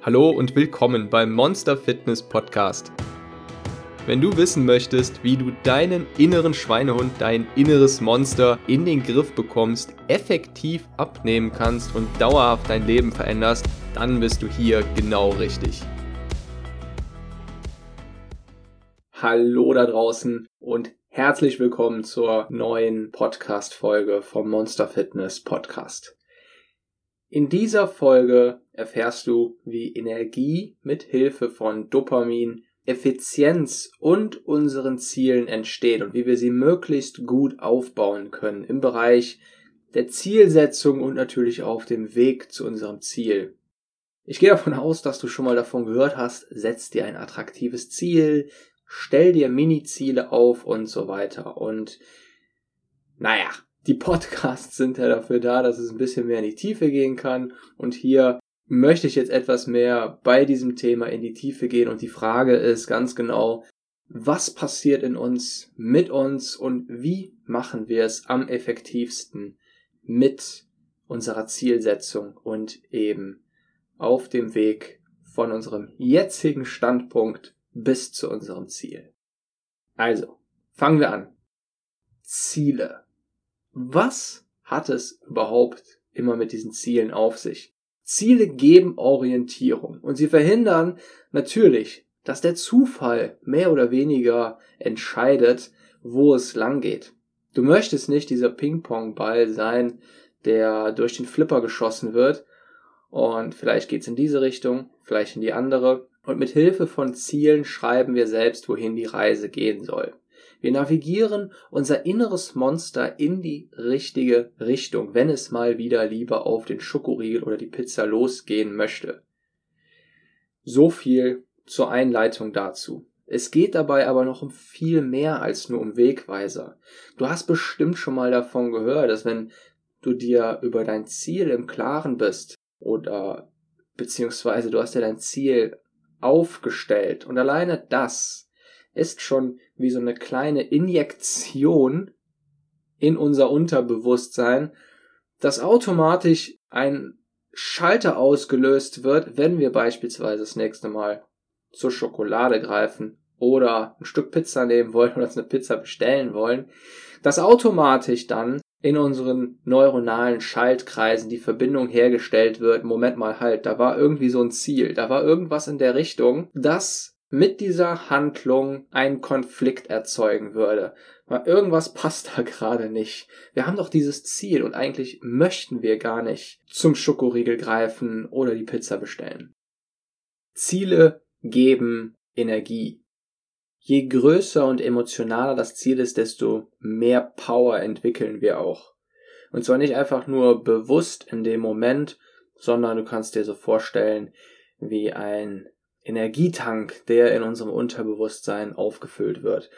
Hallo und willkommen beim Monster Fitness Podcast. Wenn du wissen möchtest, wie du deinen inneren Schweinehund, dein inneres Monster in den Griff bekommst, effektiv abnehmen kannst und dauerhaft dein Leben veränderst, dann bist du hier genau richtig. Hallo da draußen und herzlich willkommen zur neuen Podcast-Folge vom Monster Fitness Podcast. In dieser Folge erfährst du, wie Energie mit Hilfe von Dopamin, Effizienz und unseren Zielen entsteht und wie wir sie möglichst gut aufbauen können im Bereich der Zielsetzung und natürlich auf dem Weg zu unserem Ziel. Ich gehe davon aus, dass du schon mal davon gehört hast, setz dir ein attraktives Ziel, stell dir Mini-Ziele auf und so weiter. Und naja, die Podcasts sind ja dafür da, dass es ein bisschen mehr in die Tiefe gehen kann. Und hier möchte ich jetzt etwas mehr bei diesem Thema in die Tiefe gehen. Und die Frage ist ganz genau, was passiert in uns, mit uns und wie machen wir es am effektivsten mit unserer Zielsetzung und eben auf dem Weg von unserem jetzigen Standpunkt bis zu unserem Ziel. Also, fangen wir an. Ziele. Was hat es überhaupt immer mit diesen Zielen auf sich? Ziele geben Orientierung und sie verhindern natürlich, dass der Zufall mehr oder weniger entscheidet, wo es lang geht. Du möchtest nicht dieser Ping-Pong-Ball sein, der durch den Flipper geschossen wird und vielleicht geht's in diese Richtung, vielleicht in die andere und mit Hilfe von Zielen schreiben wir selbst, wohin die Reise gehen soll. Wir navigieren unser inneres Monster in die richtige Richtung, wenn es mal wieder lieber auf den Schokoriegel oder die Pizza losgehen möchte. So viel zur Einleitung dazu. Es geht dabei aber noch um viel mehr als nur um Wegweiser. Du hast bestimmt schon mal davon gehört, dass wenn du dir über dein Ziel im Klaren bist oder beziehungsweise du hast dir dein Ziel aufgestellt und alleine das ist schon wie so eine kleine Injektion in unser Unterbewusstsein, dass automatisch ein Schalter ausgelöst wird, wenn wir beispielsweise das nächste Mal zur Schokolade greifen oder ein Stück Pizza nehmen wollen oder eine Pizza bestellen wollen, dass automatisch dann in unseren neuronalen Schaltkreisen die Verbindung hergestellt wird, Moment mal halt, da war irgendwie so ein Ziel, da war irgendwas in der Richtung, das mit dieser Handlung einen Konflikt erzeugen würde. Weil irgendwas passt da gerade nicht. Wir haben doch dieses Ziel und eigentlich möchten wir gar nicht zum Schokoriegel greifen oder die Pizza bestellen. Ziele geben Energie. Je größer und emotionaler das Ziel ist, desto mehr Power entwickeln wir auch. Und zwar nicht einfach nur bewusst in dem Moment, sondern du kannst dir so vorstellen, wie ein Energietank, der in unserem Unterbewusstsein aufgefüllt wird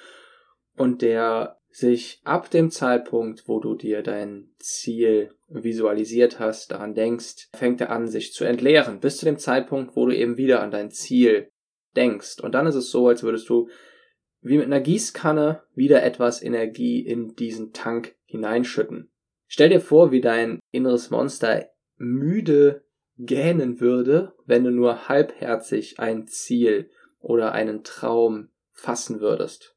und der sich ab dem Zeitpunkt, wo du dir dein Ziel visualisiert hast, daran denkst, fängt er an, sich zu entleeren, bis zu dem Zeitpunkt, wo du eben wieder an dein Ziel denkst. Und dann ist es so, als würdest du wie mit einer Gießkanne wieder etwas Energie in diesen Tank hineinschütten. Stell dir vor, wie dein inneres Monster müde gähnen würde, wenn du nur halbherzig ein Ziel oder einen Traum fassen würdest.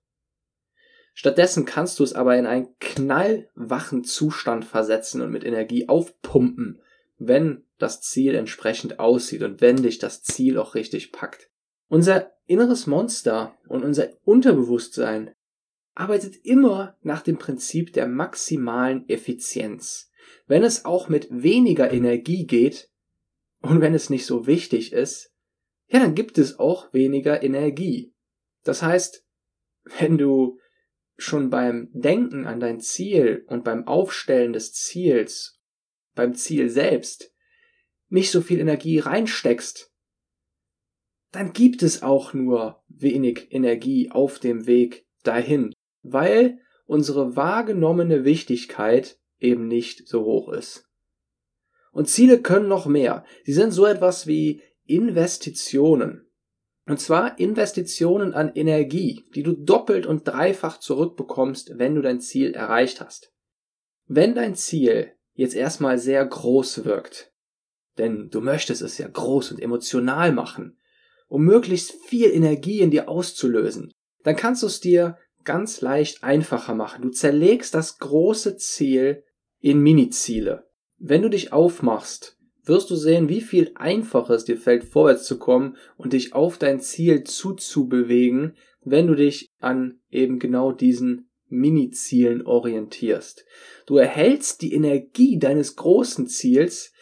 Stattdessen kannst du es aber in einen knallwachen Zustand versetzen und mit Energie aufpumpen, wenn das Ziel entsprechend aussieht und wenn dich das Ziel auch richtig packt. Unser inneres Monster und unser Unterbewusstsein arbeitet immer nach dem Prinzip der maximalen Effizienz. Wenn es auch mit weniger Energie geht, und wenn es nicht so wichtig ist, ja, dann gibt es auch weniger Energie. Das heißt, wenn du schon beim Denken an dein Ziel und beim Aufstellen des Ziels, beim Ziel selbst, nicht so viel Energie reinsteckst, dann gibt es auch nur wenig Energie auf dem Weg dahin, weil unsere wahrgenommene Wichtigkeit eben nicht so hoch ist. Und Ziele können noch mehr. Sie sind so etwas wie Investitionen. Und zwar Investitionen an Energie, die du doppelt und dreifach zurückbekommst, wenn du dein Ziel erreicht hast. Wenn dein Ziel jetzt erstmal sehr groß wirkt, denn du möchtest es ja groß und emotional machen, um möglichst viel Energie in dir auszulösen, dann kannst du es dir ganz leicht einfacher machen. Du zerlegst das große Ziel in Mini-Ziele. Wenn du dich aufmachst, wirst du sehen, wie viel einfacher es dir fällt, vorwärts zu kommen und dich auf dein Ziel zuzubewegen, wenn du dich an eben genau diesen Mini-Zielen orientierst. Du erhältst die Energie deines großen Ziels,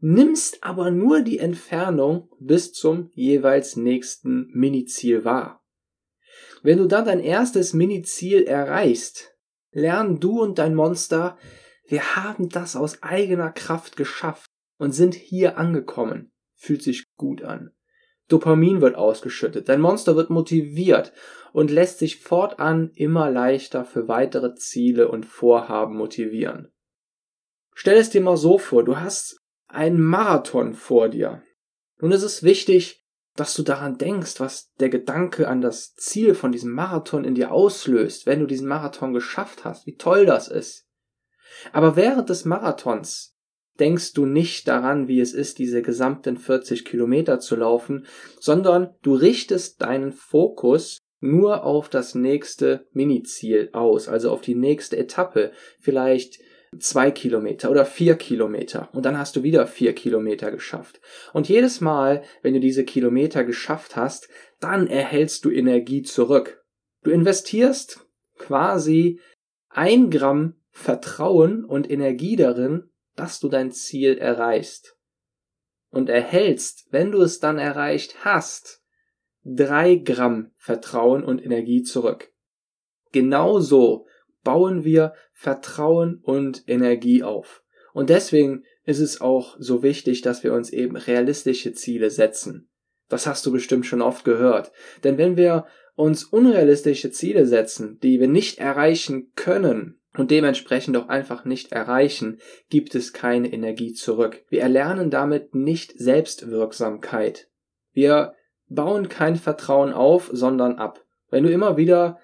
nimmst aber nur die Entfernung bis zum jeweils nächsten Mini-Ziel wahr. Wenn du dann dein erstes Mini-Ziel erreichst, lernen du und dein Monster, wir haben das aus eigener Kraft geschafft und sind hier angekommen. Fühlt sich gut an. Dopamin wird ausgeschüttet, dein Monster wird motiviert und lässt sich fortan immer leichter für weitere Ziele und Vorhaben motivieren. Stell es dir mal so vor, du hast einen Marathon vor dir. Nun ist es wichtig, dass du daran denkst, was der Gedanke an das Ziel von diesem Marathon in dir auslöst, wenn du diesen Marathon geschafft hast, wie toll das ist. Aber während des Marathons denkst du nicht daran, wie es ist, diese gesamten 40 Kilometer zu laufen, sondern du richtest deinen Fokus nur auf das nächste Miniziel aus, also auf die nächste Etappe, vielleicht zwei Kilometer oder vier Kilometer und dann hast du wieder vier Kilometer geschafft. Und jedes Mal, wenn du diese Kilometer geschafft hast, dann erhältst du Energie zurück. Du investierst quasi ein Gramm Vertrauen und Energie darin, dass du dein Ziel erreichst. Und erhältst, wenn du es dann erreicht hast, drei Gramm Vertrauen und Energie zurück. Genauso bauen wir Vertrauen und Energie auf. Und deswegen ist es auch so wichtig, dass wir uns eben realistische Ziele setzen. Das hast du bestimmt schon oft gehört. Denn wenn wir uns unrealistische Ziele setzen, die wir nicht erreichen können, und dementsprechend auch einfach nicht erreichen, gibt es keine Energie zurück. Wir erlernen damit nicht Selbstwirksamkeit. Wir bauen kein Vertrauen auf, sondern ab. Wenn du immer wieder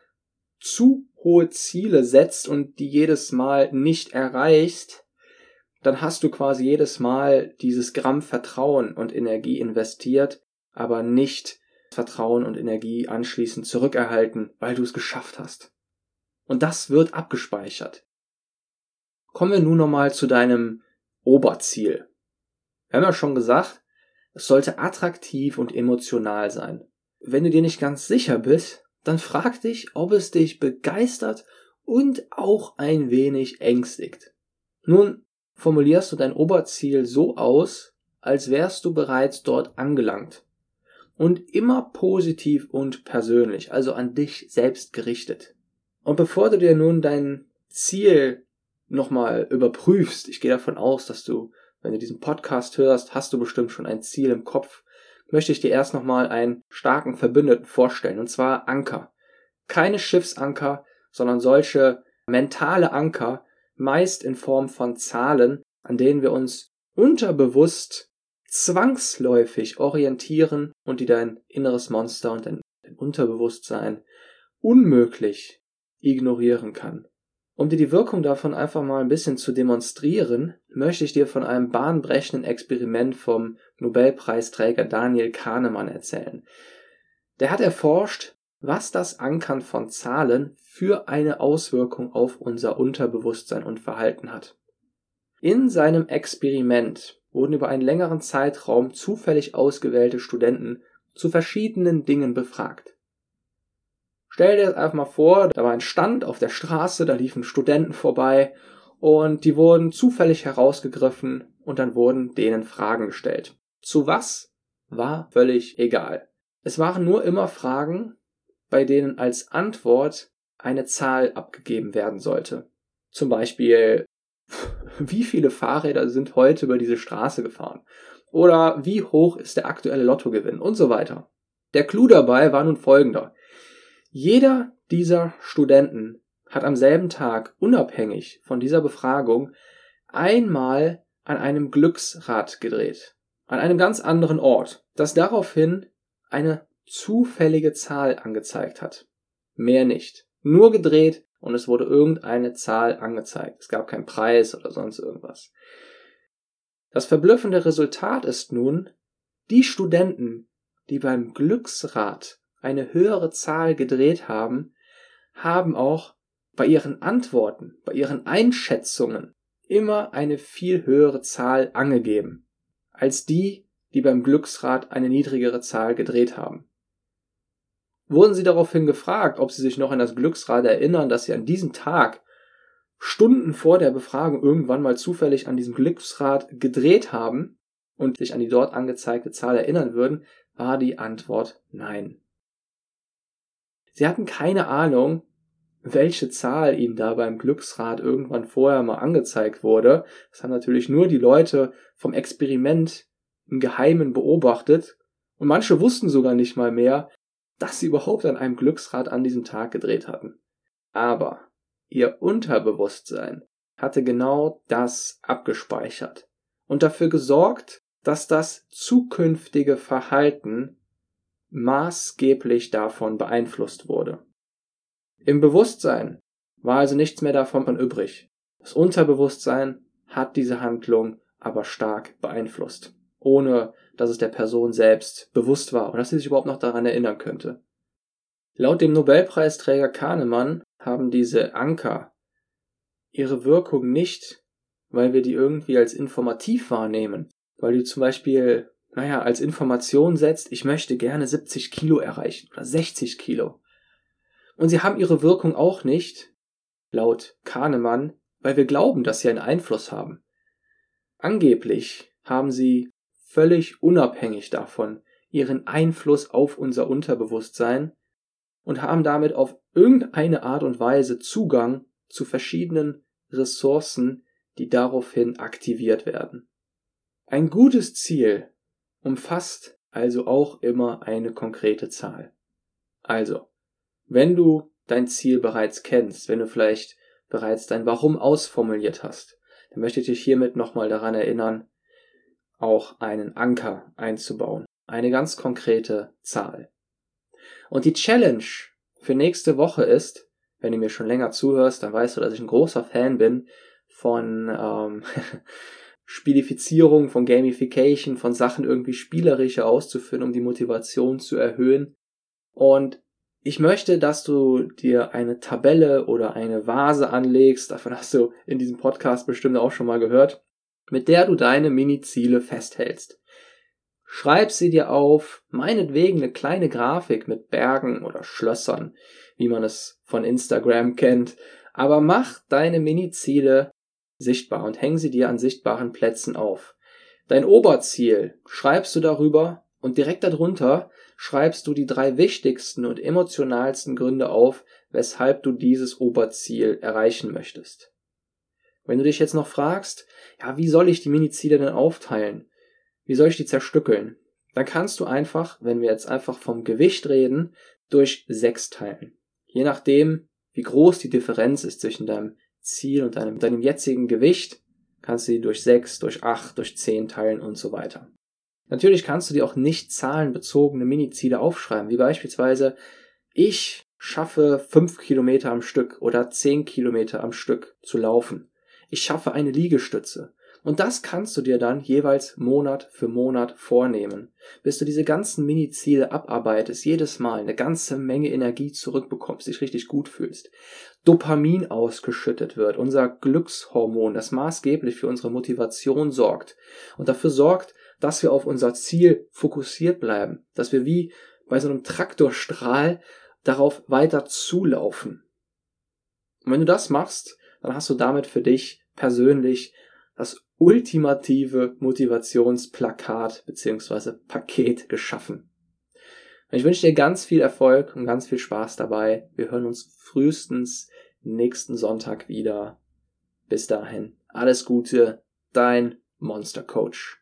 zu hohe Ziele setzt und die jedes Mal nicht erreichst, dann hast du quasi jedes Mal dieses Gramm Vertrauen und Energie investiert, aber nicht Vertrauen und Energie anschließend zurückerhalten, weil du es geschafft hast. Und das wird abgespeichert. Kommen wir nun nochmal zu deinem Oberziel. Wir haben ja schon gesagt, es sollte attraktiv und emotional sein. Wenn du dir nicht ganz sicher bist, dann frag dich, ob es dich begeistert und auch ein wenig ängstigt. Nun formulierst du dein Oberziel so aus, als wärst du bereits dort angelangt. Und immer positiv und persönlich, also an dich selbst gerichtet. Und bevor du dir nun dein Ziel nochmal überprüfst, ich gehe davon aus, dass du, wenn du diesen Podcast hörst, hast du bestimmt schon ein Ziel im Kopf, möchte ich dir erst nochmal einen starken Verbündeten vorstellen, und zwar Anker. Keine Schiffsanker, sondern solche mentale Anker, meist in Form von Zahlen, an denen wir uns unterbewusst zwangsläufig orientieren und die dein inneres Monster und dein Unterbewusstsein unmöglich ignorieren kann. Um dir die Wirkung davon einfach mal ein bisschen zu demonstrieren, möchte ich dir von einem bahnbrechenden Experiment vom Nobelpreisträger Daniel Kahnemann erzählen. Der hat erforscht, was das Ankern von Zahlen für eine Auswirkung auf unser Unterbewusstsein und Verhalten hat. In seinem Experiment wurden über einen längeren Zeitraum zufällig ausgewählte Studenten zu verschiedenen Dingen befragt. Stell dir das einfach mal vor, da war ein Stand auf der Straße, da liefen Studenten vorbei und die wurden zufällig herausgegriffen und dann wurden denen Fragen gestellt. Zu was war völlig egal. Es waren nur immer Fragen, bei denen als Antwort eine Zahl abgegeben werden sollte. Zum Beispiel, wie viele Fahrräder sind heute über diese Straße gefahren? Oder wie hoch ist der aktuelle Lottogewinn? Und so weiter. Der Clou dabei war nun folgender. Jeder dieser Studenten hat am selben Tag unabhängig von dieser Befragung einmal an einem Glücksrad gedreht, an einem ganz anderen Ort, das daraufhin eine zufällige Zahl angezeigt hat. Mehr nicht. Nur gedreht und es wurde irgendeine Zahl angezeigt. Es gab keinen Preis oder sonst irgendwas. Das verblüffende Resultat ist nun, die Studenten, die beim Glücksrad eine höhere Zahl gedreht haben, haben auch bei ihren Antworten, bei ihren Einschätzungen immer eine viel höhere Zahl angegeben als die, die beim Glücksrad eine niedrigere Zahl gedreht haben. Wurden sie daraufhin gefragt, ob sie sich noch an das Glücksrad erinnern, dass sie an diesem Tag Stunden vor der Befragung irgendwann mal zufällig an diesem Glücksrad gedreht haben und sich an die dort angezeigte Zahl erinnern würden, war die Antwort nein. Sie hatten keine Ahnung, welche Zahl ihnen da beim Glücksrad irgendwann vorher mal angezeigt wurde. Das haben natürlich nur die Leute vom Experiment im Geheimen beobachtet und manche wussten sogar nicht mal mehr, dass sie überhaupt an einem Glücksrad an diesem Tag gedreht hatten. Aber ihr Unterbewusstsein hatte genau das abgespeichert und dafür gesorgt, dass das zukünftige Verhalten maßgeblich davon beeinflusst wurde. Im Bewusstsein war also nichts mehr davon übrig. Das Unterbewusstsein hat diese Handlung aber stark beeinflusst, ohne dass es der Person selbst bewusst war oder dass sie sich überhaupt noch daran erinnern könnte. Laut dem Nobelpreisträger Kahnemann haben diese Anker ihre Wirkung nicht, weil wir die irgendwie als informativ wahrnehmen, weil du zum Beispiel, naja, als Information setzt, ich möchte gerne 70 Kilo erreichen oder 60 Kilo. Und sie haben ihre Wirkung auch nicht, laut Kahnemann, weil wir glauben, dass sie einen Einfluss haben. Angeblich haben sie völlig unabhängig davon ihren Einfluss auf unser Unterbewusstsein und haben damit auf irgendeine Art und Weise Zugang zu verschiedenen Ressourcen, die daraufhin aktiviert werden. Ein gutes Ziel umfasst also auch immer eine konkrete Zahl. Also, wenn du dein Ziel bereits kennst, wenn du vielleicht bereits dein Warum ausformuliert hast, dann möchte ich dich hiermit nochmal daran erinnern, auch einen Anker einzubauen. Eine ganz konkrete Zahl. Und die Challenge für nächste Woche ist, wenn du mir schon länger zuhörst, dann weißt du, dass ich ein großer Fan bin von ähm, Spielifizierung, von Gamification, von Sachen irgendwie spielerischer auszuführen, um die Motivation zu erhöhen. Und ich möchte, dass du dir eine Tabelle oder eine Vase anlegst, davon hast du in diesem Podcast bestimmt auch schon mal gehört, mit der du deine Mini-Ziele festhältst. Schreib sie dir auf, meinetwegen eine kleine Grafik mit Bergen oder Schlössern, wie man es von Instagram kennt, aber mach deine Mini-Ziele sichtbar und häng sie dir an sichtbaren Plätzen auf. Dein Oberziel schreibst du darüber und direkt darunter schreibst du die drei wichtigsten und emotionalsten Gründe auf, weshalb du dieses Oberziel erreichen möchtest. Wenn du dich jetzt noch fragst, ja, wie soll ich die Mini-Ziele denn aufteilen? Wie soll ich die zerstückeln? Dann kannst du einfach, wenn wir jetzt einfach vom Gewicht reden, durch sechs teilen. Je nachdem, wie groß die Differenz ist zwischen deinem Ziel und deinem, deinem jetzigen Gewicht, kannst du die durch sechs, durch acht, durch zehn teilen und so weiter. Natürlich kannst du dir auch nicht zahlenbezogene Mini-Ziele aufschreiben, wie beispielsweise ich schaffe fünf Kilometer am Stück oder zehn Kilometer am Stück zu laufen. Ich schaffe eine Liegestütze. Und das kannst du dir dann jeweils Monat für Monat vornehmen, bis du diese ganzen Mini-Ziele abarbeitest, jedes Mal eine ganze Menge Energie zurückbekommst, dich richtig gut fühlst. Dopamin ausgeschüttet wird, unser Glückshormon, das maßgeblich für unsere Motivation sorgt und dafür sorgt, dass wir auf unser Ziel fokussiert bleiben, dass wir wie bei so einem Traktorstrahl darauf weiter zulaufen. Und wenn du das machst, dann hast du damit für dich persönlich das ultimative Motivationsplakat beziehungsweise Paket geschaffen. Ich wünsche dir ganz viel Erfolg und ganz viel Spaß dabei. Wir hören uns frühestens nächsten Sonntag wieder. Bis dahin, alles Gute, dein Monster Coach.